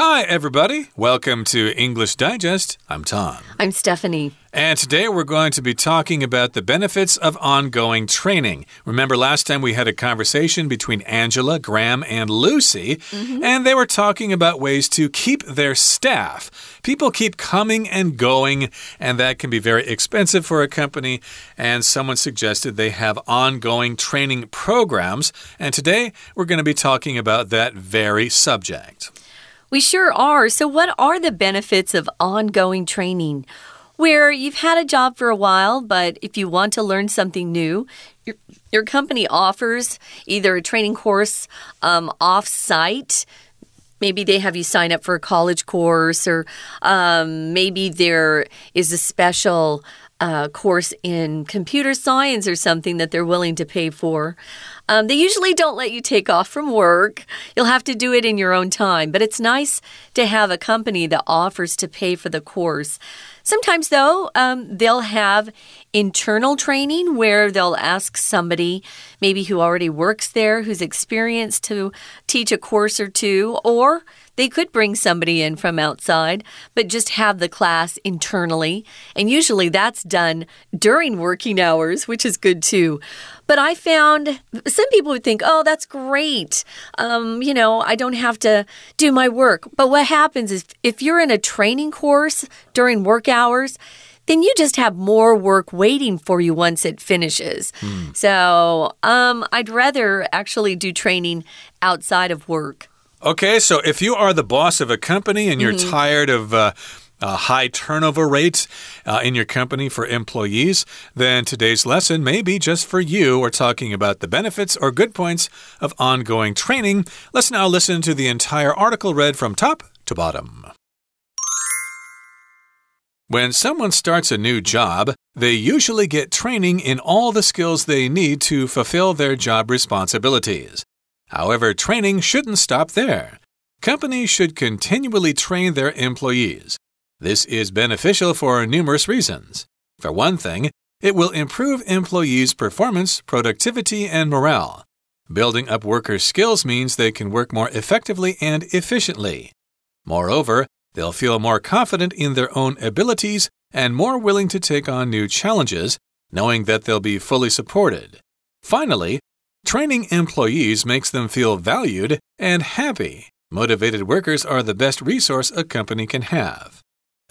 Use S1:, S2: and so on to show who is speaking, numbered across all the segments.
S1: Hi, everybody. Welcome to English Digest. I'm Tom.
S2: I'm Stephanie.
S1: And today we're going to be talking about the benefits of ongoing training. Remember, last time we had a conversation between Angela, Graham, and Lucy, mm -hmm. and they were talking about ways to keep their staff. People keep coming and going, and that can be very expensive for a company. And someone suggested they have ongoing training programs. And today we're going to be talking about that very subject.
S2: We sure are. So, what are the benefits of ongoing training? Where you've had a job for a while, but if you want to learn something new, your, your company offers either a training course um, off site maybe they have you sign up for a college course, or um, maybe there is a special uh, course in computer science or something that they're willing to pay for. Um, they usually don't let you take off from work. You'll have to do it in your own time, but it's nice to have a company that offers to pay for the course. Sometimes, though, um, they'll have internal training where they'll ask somebody, maybe who already works there, who's experienced, to teach a course or two, or they could bring somebody in from outside, but just have the class internally. And usually that's done during working hours, which is good too. But I found some people would think, oh, that's great. Um, you know, I don't have to do my work. But what happens is if you're in a training course during work hours, then you just have more work waiting for you once it finishes. Mm. So um, I'd rather actually do training outside of work.
S1: Okay, so if you are the boss of a company and you're mm -hmm. tired of uh, uh, high turnover rates uh, in your company for employees, then today's lesson may be just for you. We're talking about the benefits or good points of ongoing training. Let's now listen to the entire article read from top to bottom. When someone starts a new job, they usually get training in all the skills they need to fulfill their job responsibilities. However, training shouldn't stop there. Companies should continually train their employees. This is beneficial for numerous reasons. For one thing, it will improve employees' performance, productivity, and morale. Building up workers' skills means they can work more effectively and efficiently. Moreover, they'll feel more confident in their own abilities and more willing to take on new challenges, knowing that they'll be fully supported. Finally, Training employees makes them feel valued and happy. Motivated workers are the best resource a company can have.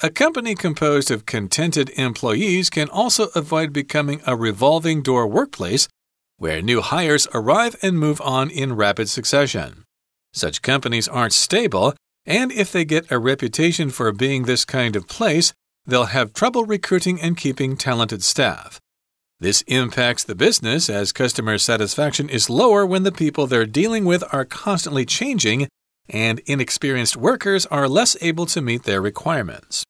S1: A company composed of contented employees can also avoid becoming a revolving door workplace where new hires arrive and move on in rapid succession. Such companies aren't stable, and if they get a reputation for being this kind of place, they'll have trouble recruiting and keeping talented staff. This impacts the business as customer satisfaction is lower when the people they're dealing with are constantly changing and inexperienced workers are less able to meet their requirements.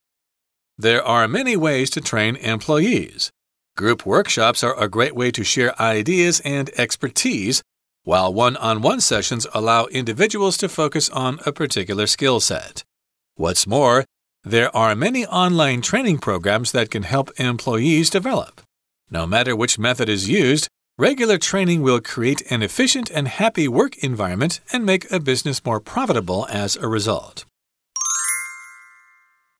S1: There are many ways to train employees. Group workshops are a great way to share ideas and expertise, while one on one sessions allow individuals to focus on a particular skill set. What's more, there are many online training programs that can help employees develop. No matter which method is used, regular training will create an efficient and happy work environment and make a business more profitable as a result.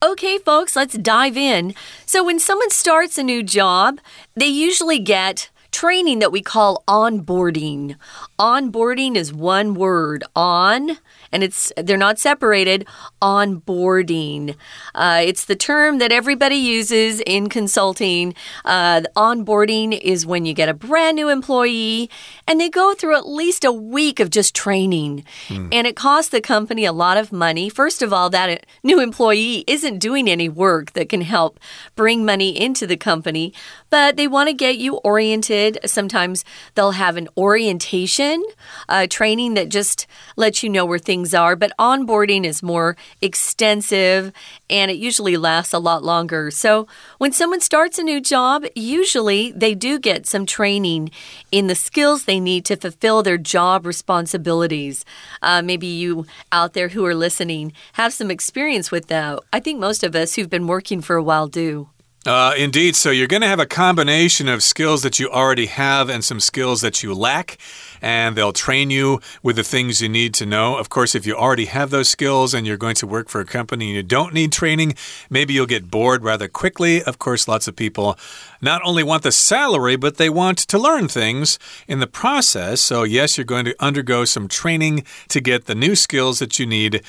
S2: Okay, folks, let's dive in. So, when someone starts a new job, they usually get training that we call onboarding. Onboarding is one word on and it's they're not separated. Onboarding, uh, it's the term that everybody uses in consulting. Uh, onboarding is when you get a brand new employee and they go through at least a week of just training, mm. and it costs the company a lot of money. First of all, that new employee isn't doing any work that can help bring money into the company, but they want to get you oriented. Sometimes they'll have an orientation uh, training that just lets you know where things things are, but onboarding is more extensive and it usually lasts a lot longer. So, when someone starts a new job, usually they do get some training in the skills they need to fulfill their job responsibilities. Uh, maybe you out there who are listening have some experience with that. I think most of us who've been working for a while do.
S1: Uh, indeed. So you're going to have a combination of skills that you already have and some skills that you lack. and they'll train you with the things you need to know. Of course, if you already have those skills and you're going to work for a company and you don't need training, maybe you'll get bored rather quickly. Of course, lots of people not only want the salary, but they want to learn things in the process. So, yes, you're going to undergo some training to get the new skills that you need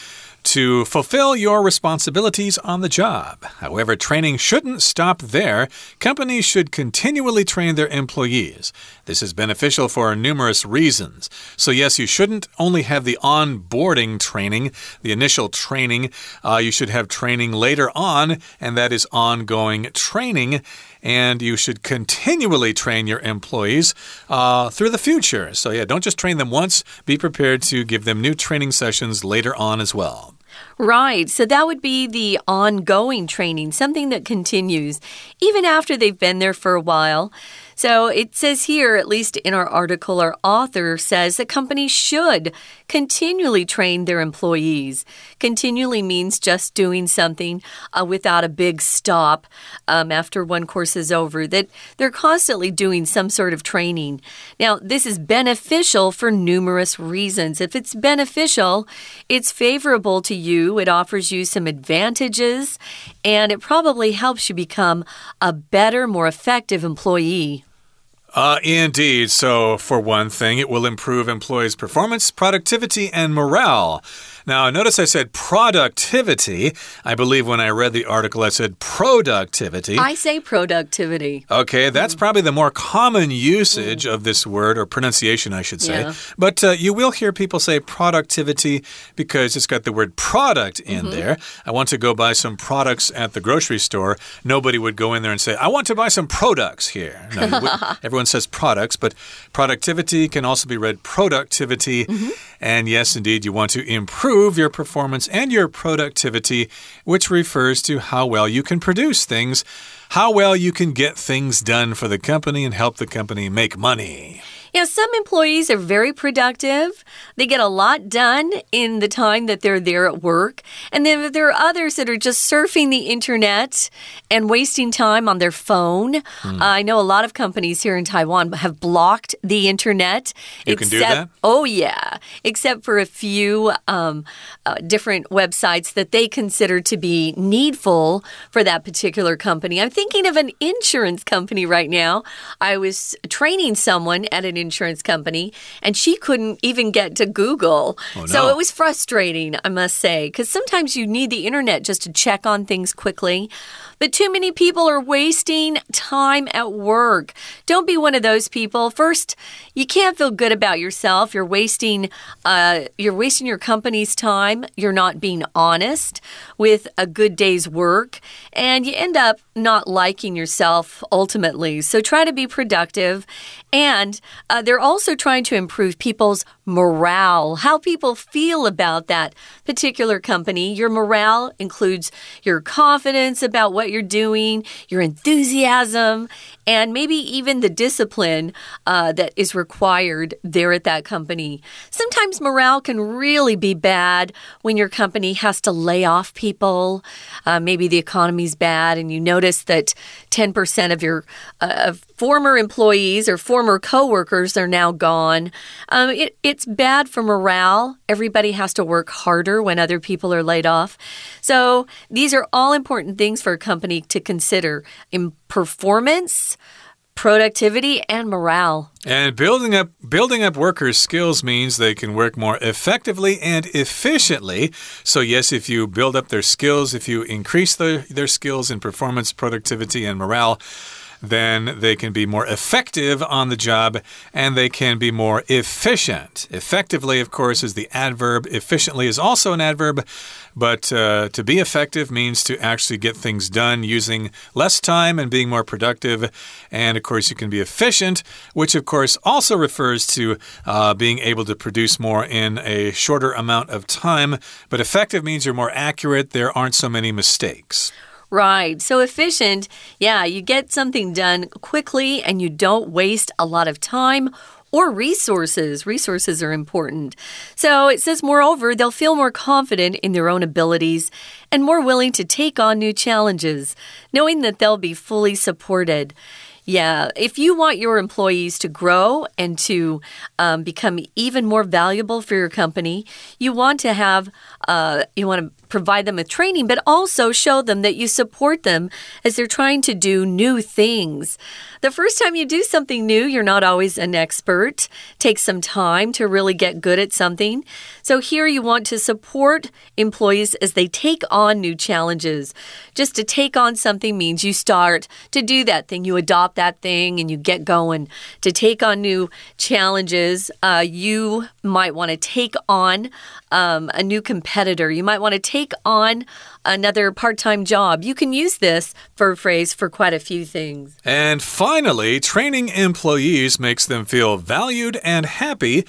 S1: to fulfill your responsibilities on the job. However, training shouldn't stop there. Companies should continually train their employees. This is beneficial for numerous reasons. So, yes, you shouldn't only have the onboarding training, the initial training. Uh, you should have training later on, and that is ongoing training and you should continually train your employees uh, through the future. So, yeah, don't just train them once, be prepared to give them new training sessions later on as well.
S2: Right. So that would be the ongoing training, something that continues even after they've been there for a while. So it says here, at least in our article, our author says that companies should continually train their employees. Continually means just doing something uh, without a big stop um, after one course is over, that they're constantly doing some sort of training. Now, this is beneficial for numerous reasons. If it's beneficial, it's favorable to you, it offers you some advantages, and it probably helps you become a better, more effective employee.
S1: Uh, indeed. So, for one thing, it will improve employees' performance, productivity, and morale. Now, notice I said productivity. I believe when I read the article, I said productivity.
S2: I say productivity.
S1: Okay, that's mm. probably the more common usage mm. of this word, or pronunciation, I should say. Yeah. But uh, you will hear people say productivity because it's got the word product in mm -hmm. there. I want to go buy some products at the grocery store. Nobody would go in there and say, I want to buy some products here. No, everyone says products, but productivity can also be read productivity. Mm -hmm. And yes, indeed, you want to improve your performance and your productivity, which refers to how well you can produce things, how well you can get things done for the company and help the company make money.
S2: Yeah, some employees are very productive. They get a lot done in the time that they're there at work. And then there are others that are just surfing the internet and wasting time on their phone. Mm. Uh, I know a lot of companies here in Taiwan have blocked the internet.
S1: You except, can do that?
S2: Oh, yeah. Except for a few um, uh, different websites that they consider to be needful for that particular company. I'm thinking of an insurance company right now. I was training someone at an insurance company, and she couldn't even get to Google. Oh, no. So it was frustrating, I must say, because sometimes you need the internet just to check on things quickly. But too many people are wasting time at work. Don't be one of those people. First, you can't feel good about yourself. You're wasting, uh, you're wasting your company's time. You're not being honest with a good day's work, and you end up not liking yourself ultimately. So try to be productive. And uh, Uh, they're also trying to improve people's morale, how people feel about that particular company. Your morale includes your confidence about what you're doing, your enthusiasm, and maybe even the discipline uh, that is required there at that company. Sometimes morale can really be bad when your company has to lay off people. Uh, maybe the economy's bad, and you notice that 10% of your uh, former employees or former coworkers are now gone. Um, it, it's bad for morale. Everybody has to work harder when other people are laid off. So these are all important things for a company to consider in performance productivity and morale.
S1: And building up building up workers' skills means they can work more effectively and efficiently. So yes, if you build up their skills, if you increase the, their skills in performance, productivity and morale, then they can be more effective on the job and they can be more efficient. Effectively, of course, is the adverb. Efficiently is also an adverb, but uh, to be effective means to actually get things done using less time and being more productive. And of course, you can be efficient, which of course also refers to uh, being able to produce more in a shorter amount of time. But effective means you're more accurate, there aren't so many mistakes.
S2: Right. So efficient. Yeah, you get something done quickly and you don't waste a lot of time or resources. Resources are important. So it says, moreover, they'll feel more confident in their own abilities and more willing to take on new challenges, knowing that they'll be fully supported. Yeah, if you want your employees to grow and to um, become even more valuable for your company, you want to have, uh, you want to provide them with training, but also show them that you support them as they're trying to do new things. The first time you do something new, you're not always an expert. Take some time to really get good at something. So here you want to support employees as they take on new challenges. Just to take on something means you start to do that thing, you adopt that thing, and you get going. To take on new challenges, uh, you might want to take on um, a new competitor. You might want to take on another part time job. You can use this a phrase for quite a few things.
S1: And finally, training employees makes them feel valued and happy.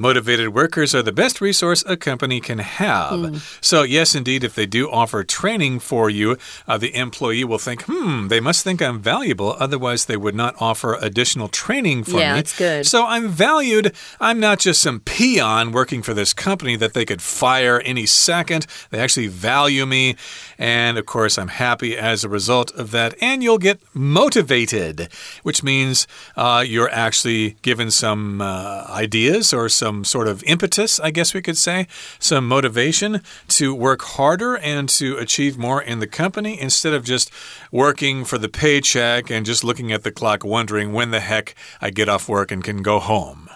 S1: Motivated workers are the best resource a company can have. Mm. So, yes, indeed, if they do offer training for you, uh, the employee will think, hmm, they must think I'm valuable. Otherwise, they would not offer additional training for
S2: yeah,
S1: me.
S2: that's good.
S1: So, I'm valued. I'm not just some peon working for this company that they could fire any second. They actually value me. And of course, I'm happy as a result of that. And you'll get motivated, which means uh, you're actually given some uh, ideas or some sort of impetus, I guess we could say, some motivation to work harder and to achieve more in the company instead of just working for the paycheck and just looking at the clock, wondering when the heck I get off work and can go home.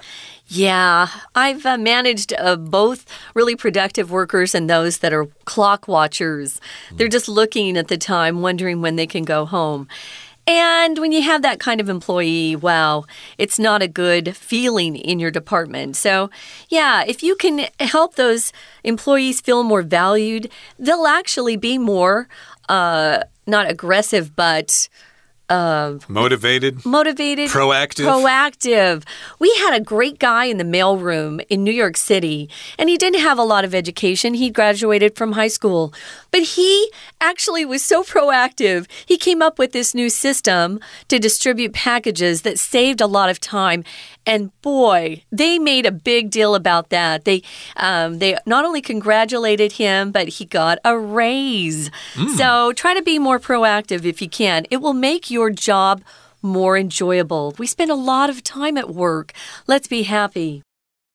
S2: Yeah, I've uh, managed uh, both really productive workers and those that are clock watchers. They're just looking at the time, wondering when they can go home. And when you have that kind of employee, wow, it's not a good feeling in your department. So, yeah, if you can help those employees feel more valued, they'll actually be more, uh, not aggressive, but uh,
S1: motivated,
S2: motivated,
S1: proactive,
S2: proactive. We had a great guy in the mailroom in New York City, and he didn't have a lot of education. He graduated from high school, but he actually was so proactive. He came up with this new system to distribute packages that saved a lot of time. And boy, they made a big deal about that. They um, they not only congratulated him, but he got a raise. Mm. So try to be more proactive if you can. It will make your job more enjoyable. We spend a lot of time at work. Let's be happy.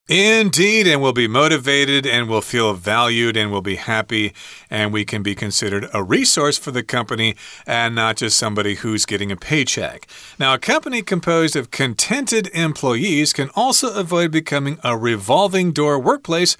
S1: Indeed, and we'll be motivated and we'll feel valued and we'll be happy, and we can be considered a resource for the company and not just somebody who's getting a paycheck. Now, a company composed of contented employees can also avoid becoming a revolving door workplace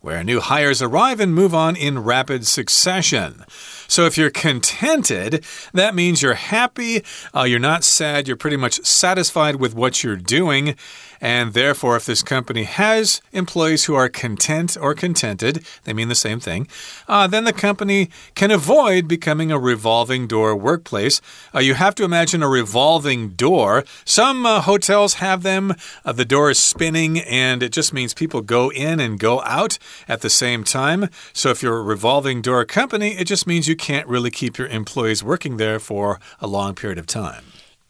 S1: where new hires arrive and move on in rapid succession. So if you're contented, that means you're happy, uh, you're not sad, you're pretty much satisfied with what you're doing. And therefore, if this company has employees who are content or contented, they mean the same thing, uh, then the company can avoid becoming a revolving door workplace. Uh, you have to imagine a revolving door. Some uh, hotels have them, uh, the door is spinning, and it just means people go in and go out at the same time. So if you're a revolving door company, it just means you can't really keep your employees working there for a long period of time.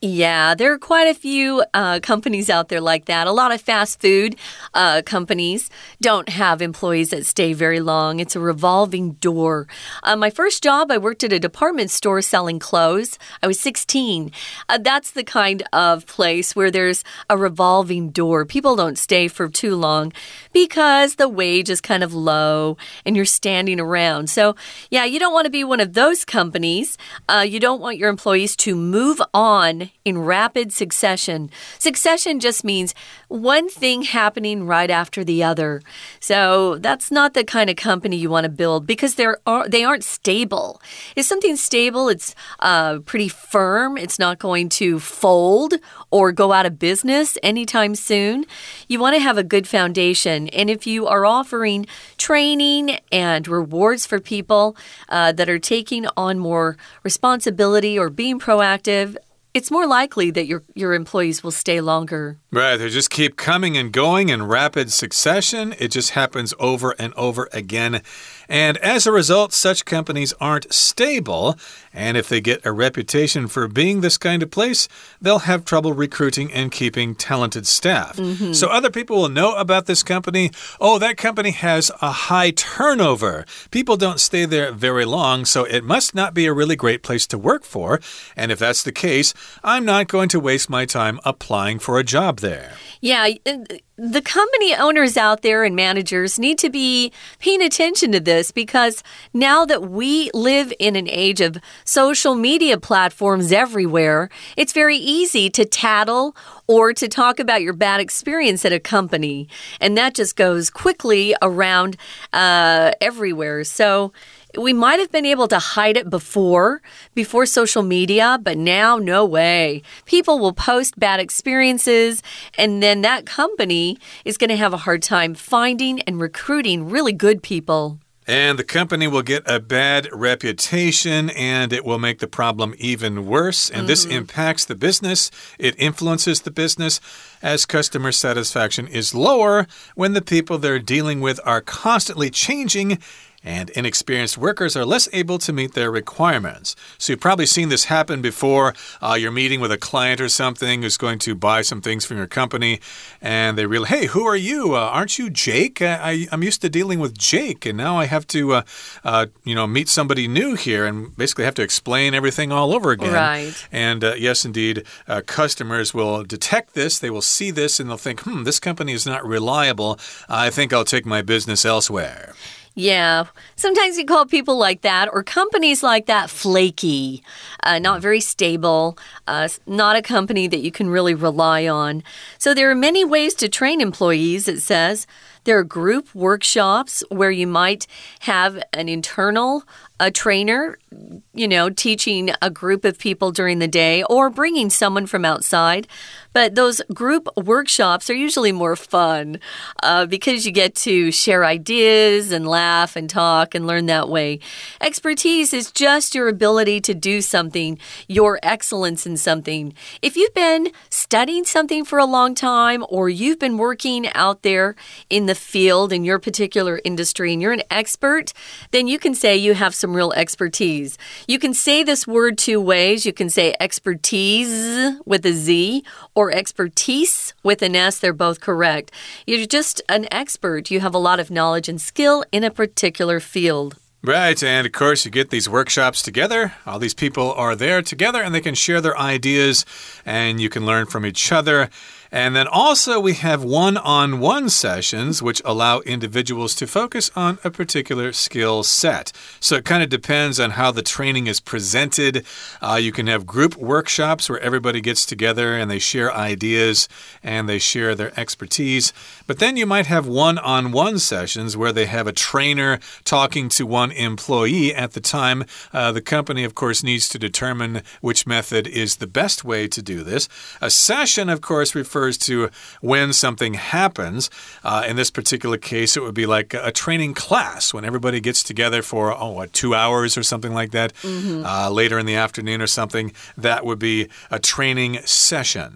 S2: Yeah, there are quite a few uh, companies out there like that. A lot of fast food uh, companies don't have employees that stay very long. It's a revolving door. Uh, my first job, I worked at a department store selling clothes. I was 16. Uh, that's the kind of place where there's a revolving door. People don't stay for too long because the wage is kind of low and you're standing around. So, yeah, you don't want to be one of those companies. Uh, you don't want your employees to move on in rapid succession. Succession just means one thing happening right after the other. So that's not the kind of company you want to build because they're they aren't stable. If something's stable, it's uh, pretty firm. It's not going to fold or go out of business anytime soon. You want to have a good foundation, and if you are offering training and rewards for people uh, that are taking on more responsibility or being proactive, it's more likely that your your employees will stay longer.
S1: Right, they just keep coming and going in rapid succession. It just happens over and over again. And as a result, such companies aren't stable. And if they get a reputation for being this kind of place, they'll have trouble recruiting and keeping talented staff.
S2: Mm -hmm.
S1: So other people will know about this company. Oh, that company has a high turnover. People don't stay there very long, so it must not be a really great place to work for. And if that's the case, I'm not going to waste my time applying for a job there.
S2: Yeah, the company owners out there and managers need to be paying attention to this because now that we live in an age of social media platforms everywhere, it's very easy to tattle or to talk about your bad experience at a company. And that just goes quickly around uh, everywhere. So, we might have been able to hide it before, before social media, but now, no way. People will post bad experiences, and then that company is going to have a hard time finding and recruiting really good people.
S1: And the company will get a bad reputation and it will make the problem even worse. And mm -hmm. this mm-hmm. impacts the business, it influences the business as customer satisfaction is lower when the people they're dealing with are constantly changing and inexperienced workers are less able to meet their requirements. So you've probably seen this happen before. Uh, you're meeting with a client or something who's going to buy some things from your company, and they realize, hey, who are you? Uh, aren't you Jake? I, am used to dealing with Jake, and now I have to, uh, uh, you know, meet somebody new here and basically have to explain everything all over again.
S2: Right.
S1: And uh, yes, indeed, uh, customers will detect this. They will see this, and they'll think, hmm, this company is not reliable. I think I'll take my business elsewhere.
S2: Yeah, sometimes you call people like that or companies like that flaky, uh, not very stable, uh, not a company that you can really rely on. So there are many ways to train employees, it says. There are group workshops where you might have an internal a trainer, you know, teaching a group of people during the day or bringing someone from outside. But those group workshops are usually more fun uh, because you get to share ideas and laugh and talk and learn that way. Expertise is just your ability to do something, your excellence in something. If you've been studying something for a long time or you've been working out there in the field in your particular industry and you're an expert, then you can say you have some real expertise. You can say this word two ways. You can say expertise with a Z or expertise with an S, they're both correct. You're just an expert. You have a lot of knowledge and skill in a particular field.
S1: Right, and of course, you get these workshops together. All these people are there together and they can share their ideas and you can learn from each other. And then also, we have one on one sessions, which allow individuals to focus on a particular skill set. So it kind of depends on how the training is presented. Uh, you can have group workshops where everybody gets together and they share ideas and they share their expertise. But then you might have one on one sessions where they have a trainer talking to one employee at the time. Uh, the company, of course, needs to determine which method is the best way to do this. A session, of course, refers refers to when something happens. Uh, in this particular case, it would be like a training class when everybody gets together for, oh, what, two hours or something like that, mm -hmm. uh, later in the afternoon or something. That would be a training session.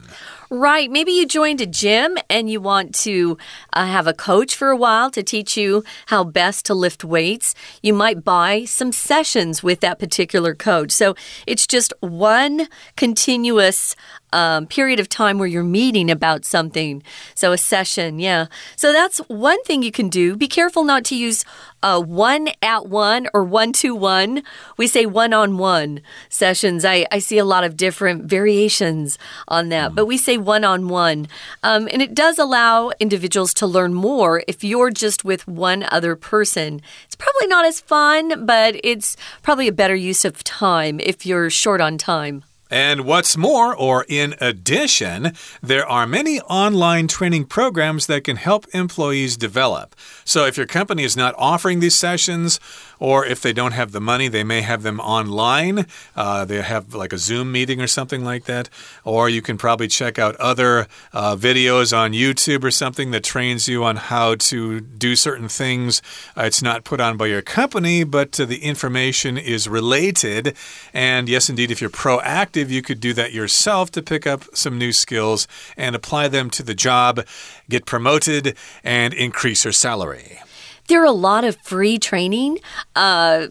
S2: Right. Maybe you joined a gym and you want to uh, have a coach for a while to teach you how best to lift weights. You might buy some sessions with that particular coach. So it's just one continuous um, period of time where you're meeting about something. So, a session, yeah. So, that's one thing you can do. Be careful not to use uh, one at one or one to one. We say one on one sessions. I, I see a lot of different variations on that, but we say one on one. and it does allow individuals to learn more if you're just with one other person. It's probably not as fun, but it's probably a better use of time if you're short on time.
S1: And what's more, or in addition, there are many online training programs that can help employees develop. So if your company is not offering these sessions, or if they don't have the money, they may have them online. Uh, they have like a Zoom meeting or something like that. Or you can probably check out other uh, videos on YouTube or something that trains you on how to do certain things. Uh, it's not put on by your company, but uh, the information is related. And yes, indeed, if you're proactive, you could do that yourself to pick up some new skills and apply them to the job, get promoted, and increase your salary.
S2: There are a lot of free training. Uh,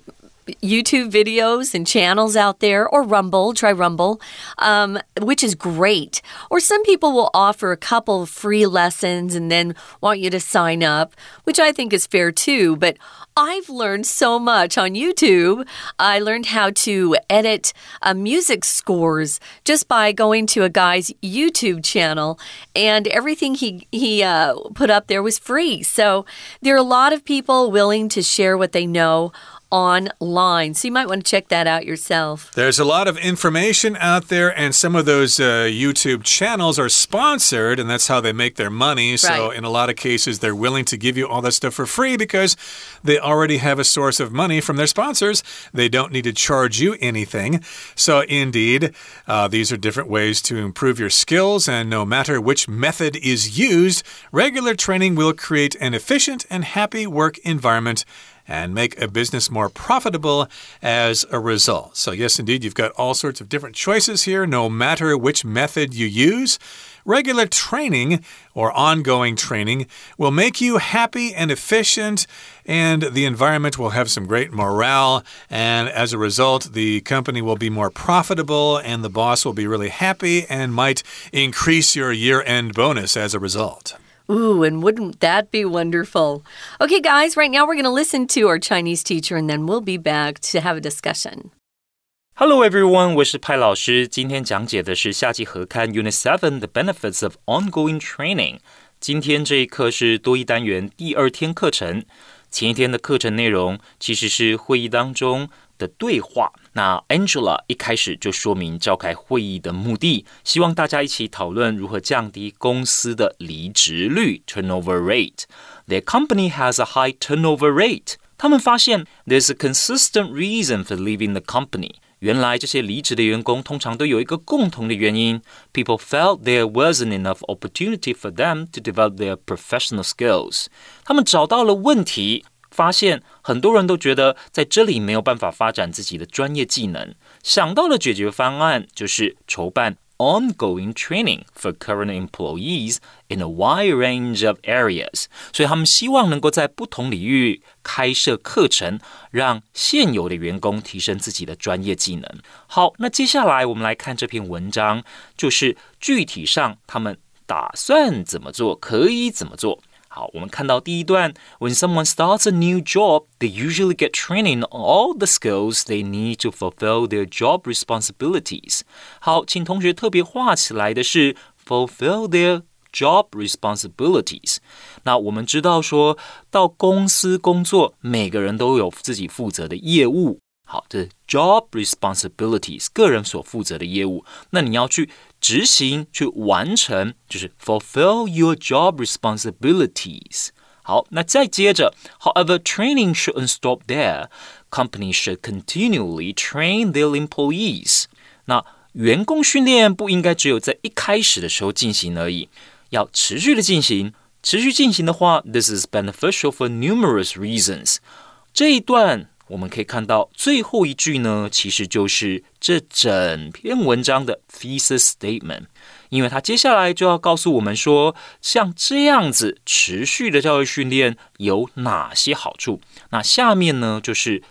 S2: YouTube videos and channels out there, or Rumble, try Rumble, um, which is great. Or some people will offer a couple of free lessons and then want you to sign up, which I think is fair too. But I've learned so much on YouTube. I learned how to edit uh, music scores just by going to a guy's YouTube channel, and everything he he uh, put up there was free. So there are a lot of people willing to share what they know online. So you might want to check that out yourself.
S1: There's a lot of information out there, and some of those uh, YouTube channels are sponsored, and that's how they make their money. So,
S2: right.
S1: in a lot of cases, they're willing to give you all that stuff for free because they already have a source of money from their sponsors. They don't need to charge you anything. So, indeed, uh, these are different ways to improve your skills, and no matter which method is used, regular training will create an efficient and happy work environment and make a business more profitable as a result. So, yes, indeed, you've got all sorts of different choices here, no matter which method you use. Regular training or ongoing training will make you happy and efficient, and the environment will have some great morale. And as a result, the company will be more profitable, and the boss will be really happy and might increase your year end bonus as a result.
S2: Ooh, and wouldn't that be wonderful? Okay, guys, right now we're going to listen to our Chinese teacher and then we'll be back to have a discussion.
S3: Hello everyone，我是派老师。今天讲解的是夏季合刊 Unit Seven: The Benefits of Ongoing Training。今天这一课是多一单元第二天课程。前一天的课程内容其实是会议当中的对话。 那 Angela 一开始就说明召开会议的目的，希望大家一起讨论如何降低公司的离职率 （turnover rate）。Their company has a high turnover rate。他们发现 there's a consistent reason for leaving the company。原来这些离职的员工通常都有一个共同的原因：people felt there wasn't enough opportunity for them to develop their professional skills。他们找到了问题。发现很多人都觉得在这里没有办法发展自己的专业技能，想到的解决方案就是筹办 ongoing training for current employees in a wide range of areas。所以他们希望能够在不同领域开设课程，让现有的员工提升自己的专业技能。好，那接下来我们来看这篇文章，就是具体上他们打算怎么做，可以怎么做。好，我们看到第一段，When someone starts a new job, they usually get training on all the skills they need to fulfill their job responsibilities。好，请同学特别画起来的是 fulfill their job responsibilities。那我们知道说到公司工作，每个人都有自己负责的业务。 好，这是 job responsibilities，个人所负责的业务。那你要去执行、去完成，就是 fulfill your job responsibilities。好，那再接着，However, training shouldn't stop there. Companies should continually train their employees. 那员工训练不应该只有在一开始的时候进行而已，要持续的进行。持续进行的话，this is beneficial for numerous reasons。这一段 我们可以看到最后一句呢，其实就是这整篇文章的 thesis statement，因为它接下来就要告诉我们说，像这样子持续的教育训练有哪些好处。那下面呢，就是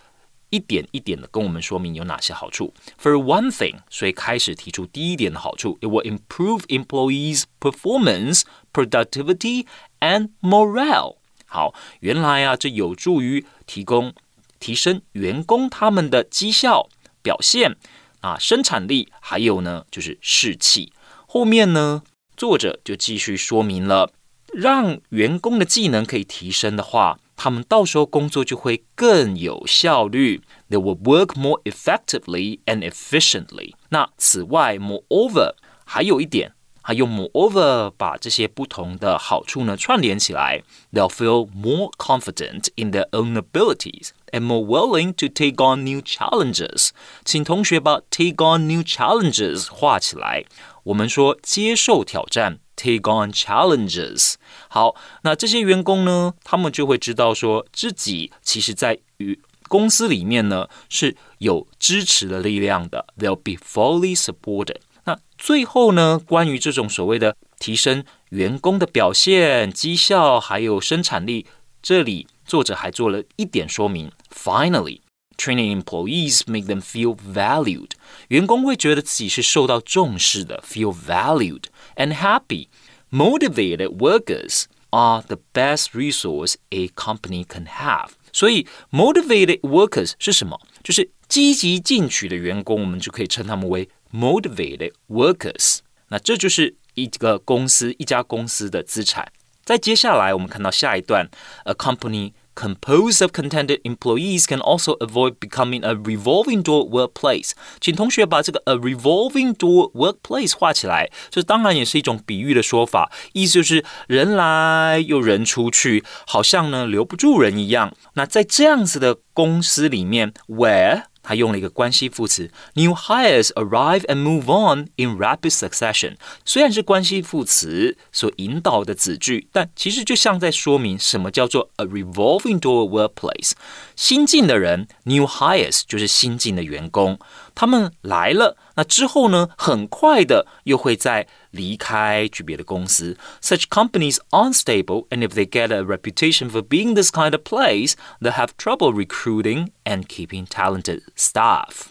S3: 一点一点的跟我们说明有哪些好处。For one thing，所以开始提出第一点的好处，it will improve employees' performance, productivity and morale。好，原来啊，这有助于提供。提升员工他们的绩效表现啊，生产力，还有呢就是士气。后面呢，作者就继续说明了，让员工的技能可以提升的话，他们到时候工作就会更有效率。They will work more effectively and efficiently。那此外，moreover，还有一点。还用 moreover 把这些不同的好处呢串联起来，they'll feel more confident in their own abilities and more willing to take on new challenges。请同学把 take on new challenges 画起来。我们说接受挑战，take on challenges。好，那这些员工呢，他们就会知道说自己其实在与公司里面呢是有支持的力量的，they'll be fully supported。那最后呢，关于这种所谓的提升员工的表现、绩效还有生产力，这里 作者还做了一点说明。Finally, training employees make them feel valued. 员工会觉得自己是受到重视的，feel valued and happy. Motivated workers are the best resource a company can have. 所以，motivated workers 是什么？就是积极进取的员工，我们就可以称他们为 motivated workers。那这就是一个公司、一家公司的资产。在接下来，我们看到下一段，a company composed of contented employees can also avoid becoming a revolving door workplace。请同学把这个 a revolving door workplace 画起来，这当然也是一种比喻的说法，意思就是人来又人出去，好像呢留不住人一样。那在这样子的公司里面，where 他用了一个关系副词，new hires arrive and move on in rapid succession。虽然是关系副词所引导的子句，但其实就像在说明什么叫做 a revolving door workplace。新进的人，new hires 就是新进的员工，他们来了，那之后呢，很快的又会在离开去别的公司。Such companies aren't stable, and if they get a reputation for being this kind of place, they'll have trouble recruiting and keeping talented staff.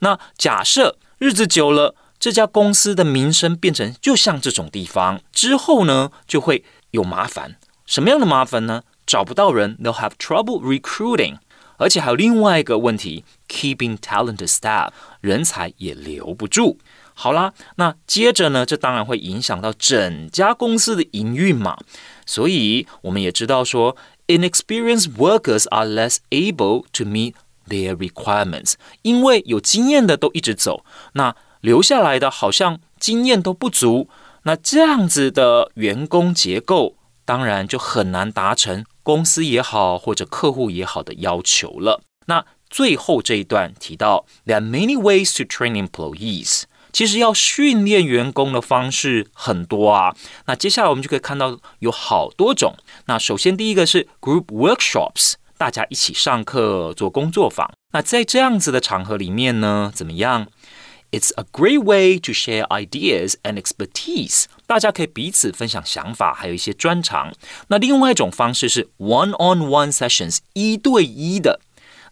S3: 那假设日子久了，这家公司的名声变成就像这种地方，之后呢就会有麻烦。什么样的麻烦呢？找不到人，they'll have trouble recruiting。 而且还有另外一个问题，keeping talented staff，人才也留不住。好啦，那接着呢，这当然会影响到整家公司的营运嘛。所以我们也知道说，inexperienced workers are less able to meet their requirements，因为有经验的都一直走，那留下来的好像经验都不足，那这样子的员工结构，当然就很难达成公司也好或者客户也好的要求了。那最后这一段提到，there are many ways to train employees。其实要训练员工的方式很多啊。那接下来我们就可以看到有好多种。那首先第一个是 group workshops，大家一起上课做工作坊。那在这样子的场合里面呢，怎么样 ？It's a great way to share ideas and expertise。大家可以彼此分享想法，还有一些专长。那另外一种方式是 one-on-one sessions，一对一的。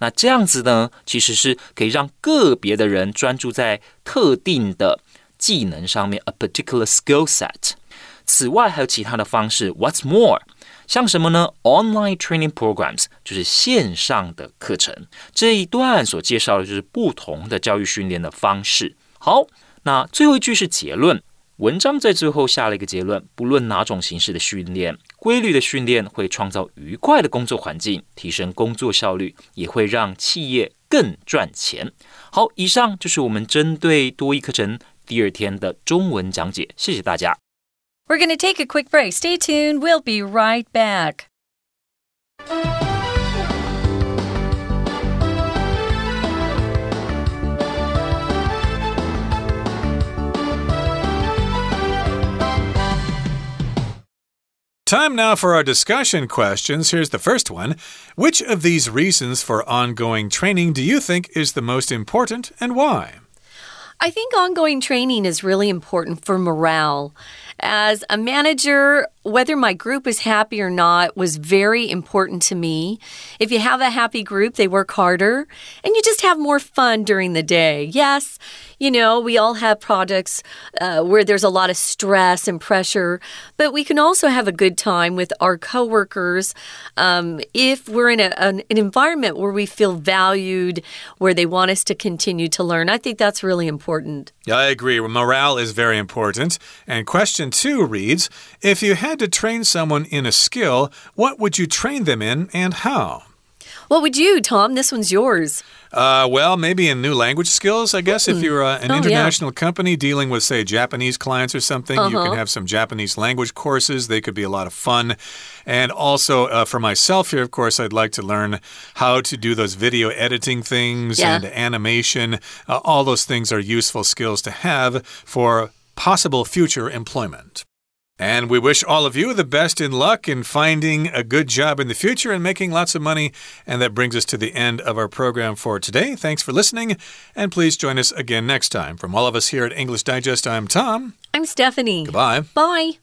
S3: 那这样子呢，其实是可以让个别的人专注在特定的技能上面，a particular skill set。此外，还有其他的方式。What's more， 像什么呢？Online training programs 就是线上的课程。这一段所介绍的就是不同的教育训练的方式。好，那最后一句是结论。文章在最后下了一个结论：不论哪种形式的训练，规律的训练会创造愉快的工作环境，提升工作效率，也会让企业更赚钱。好，以上就是我们针对多益课程第二天的中文讲解。谢谢大家。
S2: We're going to take a quick break. Stay tuned. We'll be right back.
S1: Time now for our discussion questions. Here's the first one Which of these reasons for ongoing training do you think is the most important and why?
S2: I think ongoing training is really important for morale. As a manager, whether my group is happy or not was very important to me. If you have a happy group, they work harder and you just have more fun during the day. Yes, you know, we all have projects uh, where there's a lot of stress and pressure, but we can also have a good time with our coworkers um, if we're in a, an, an environment where we feel valued, where they want us to continue to learn. I think that's really important.
S1: Yeah, I agree. Morale is very important. And question two reads If you had to train someone in a skill, what would you train them in and how?
S2: What would you, Tom? This one's yours.
S1: Uh, well, maybe in new language skills, I guess. If hmm. you're uh, an oh, international yeah. company dealing with, say, Japanese clients or something, uh -huh. you can uh-huh. have some Japanese language courses. They could be a lot of fun. And also, uh, for myself here, of course, I'd like to learn how to do those video editing things yeah. and animation. Uh, all those things are useful skills to have for possible future employment. And we wish all of you the best in luck in finding a good job in the future and making lots of money. And that brings us to the end of our program for today. Thanks for listening, and please join us again next time. From all of us here at English Digest, I'm Tom.
S2: I'm Stephanie.
S1: Goodbye.
S2: Bye.